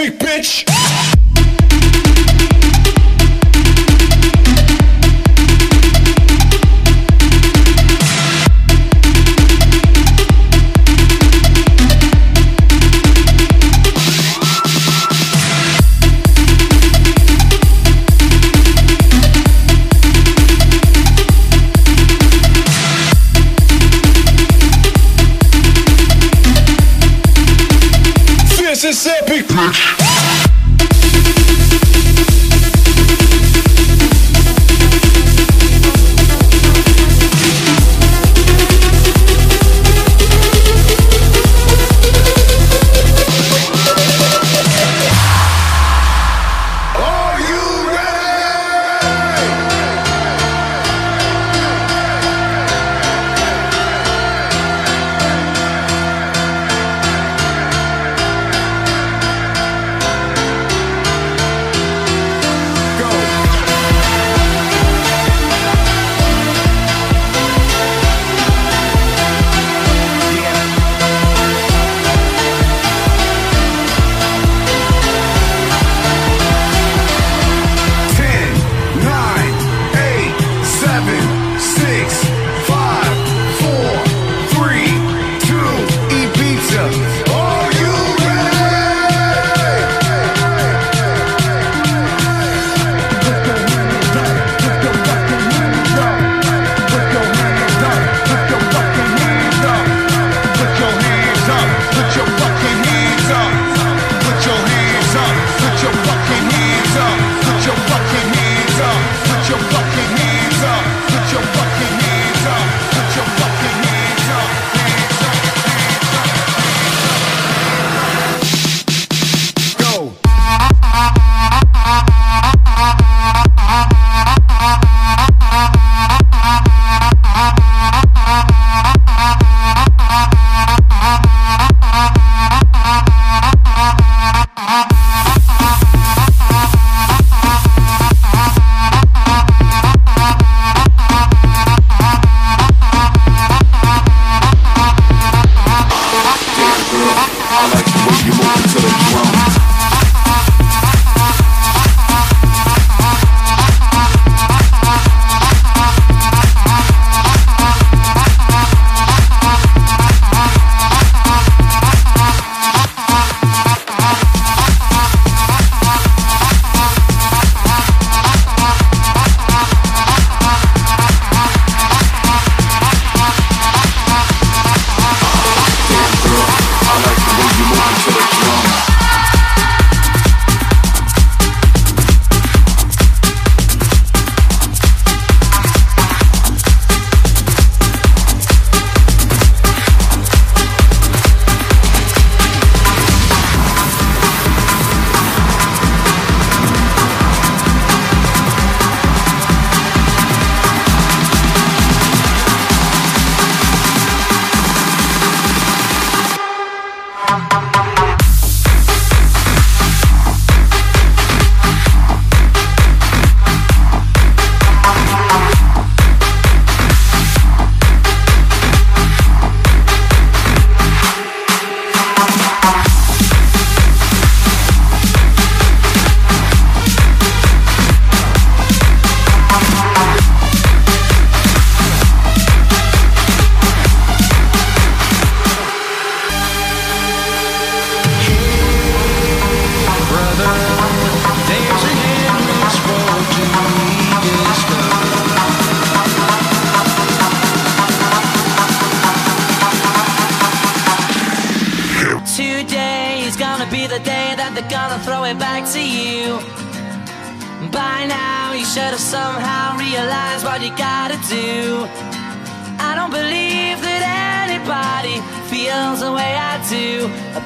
Mississippi, bitch.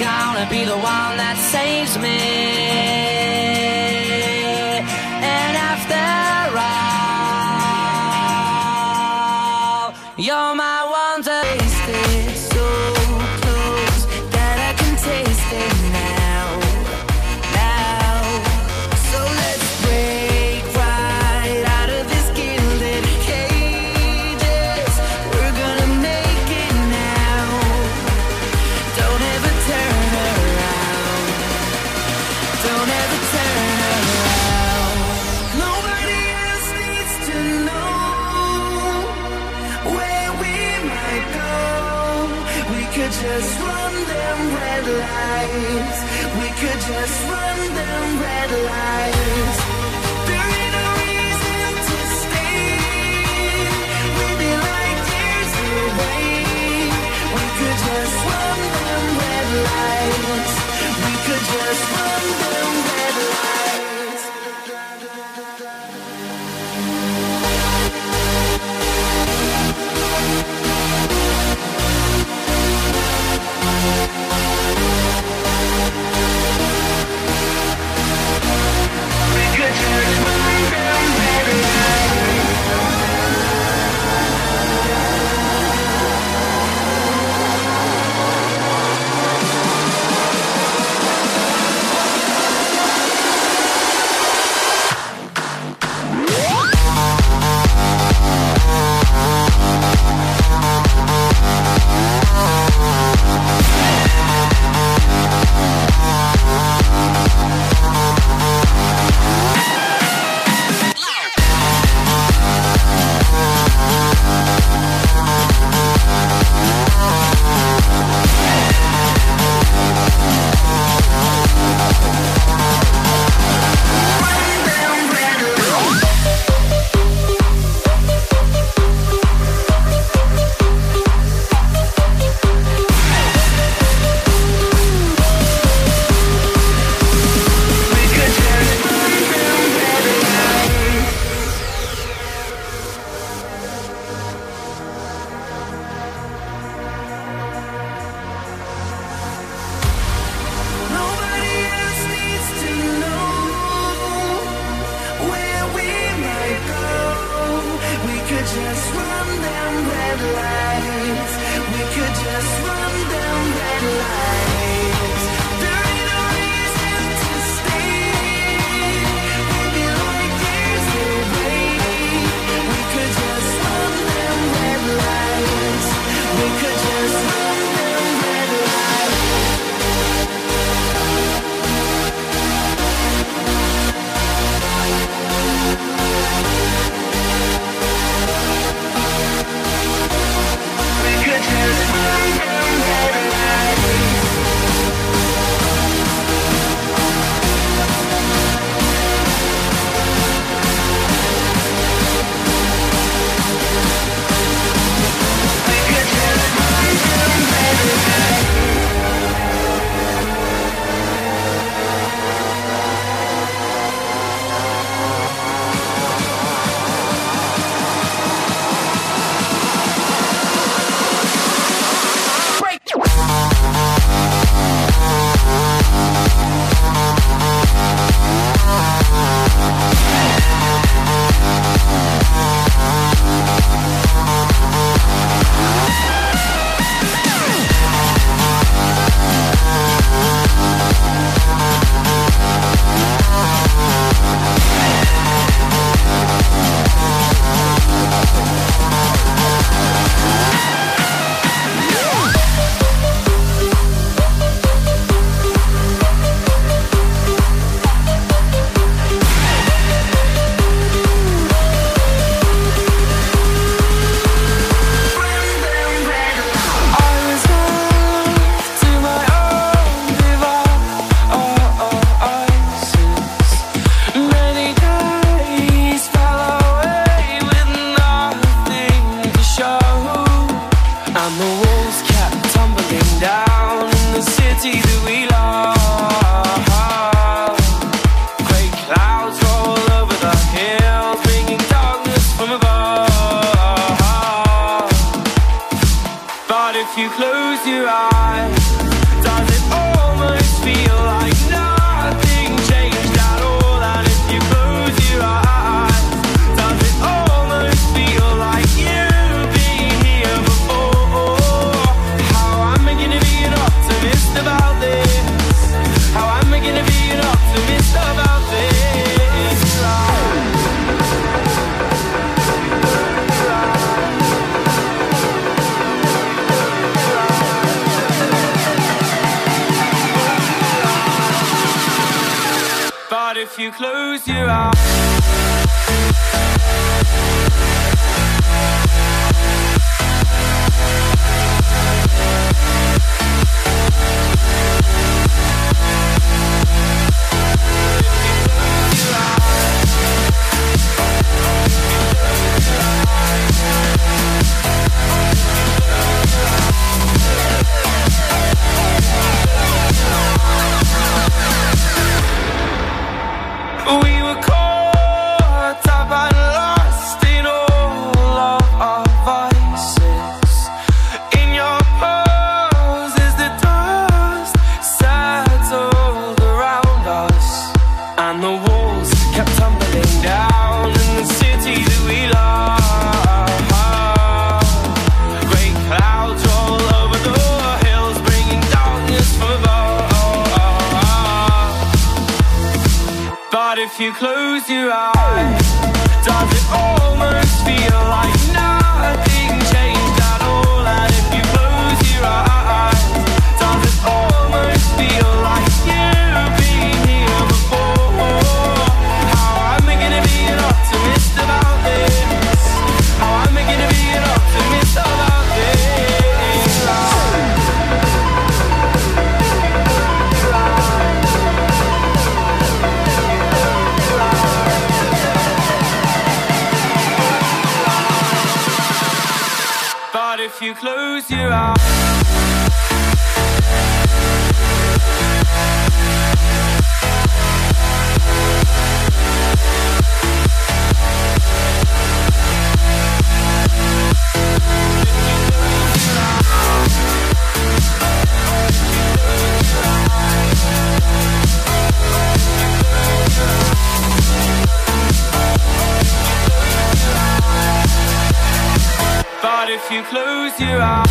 like I you close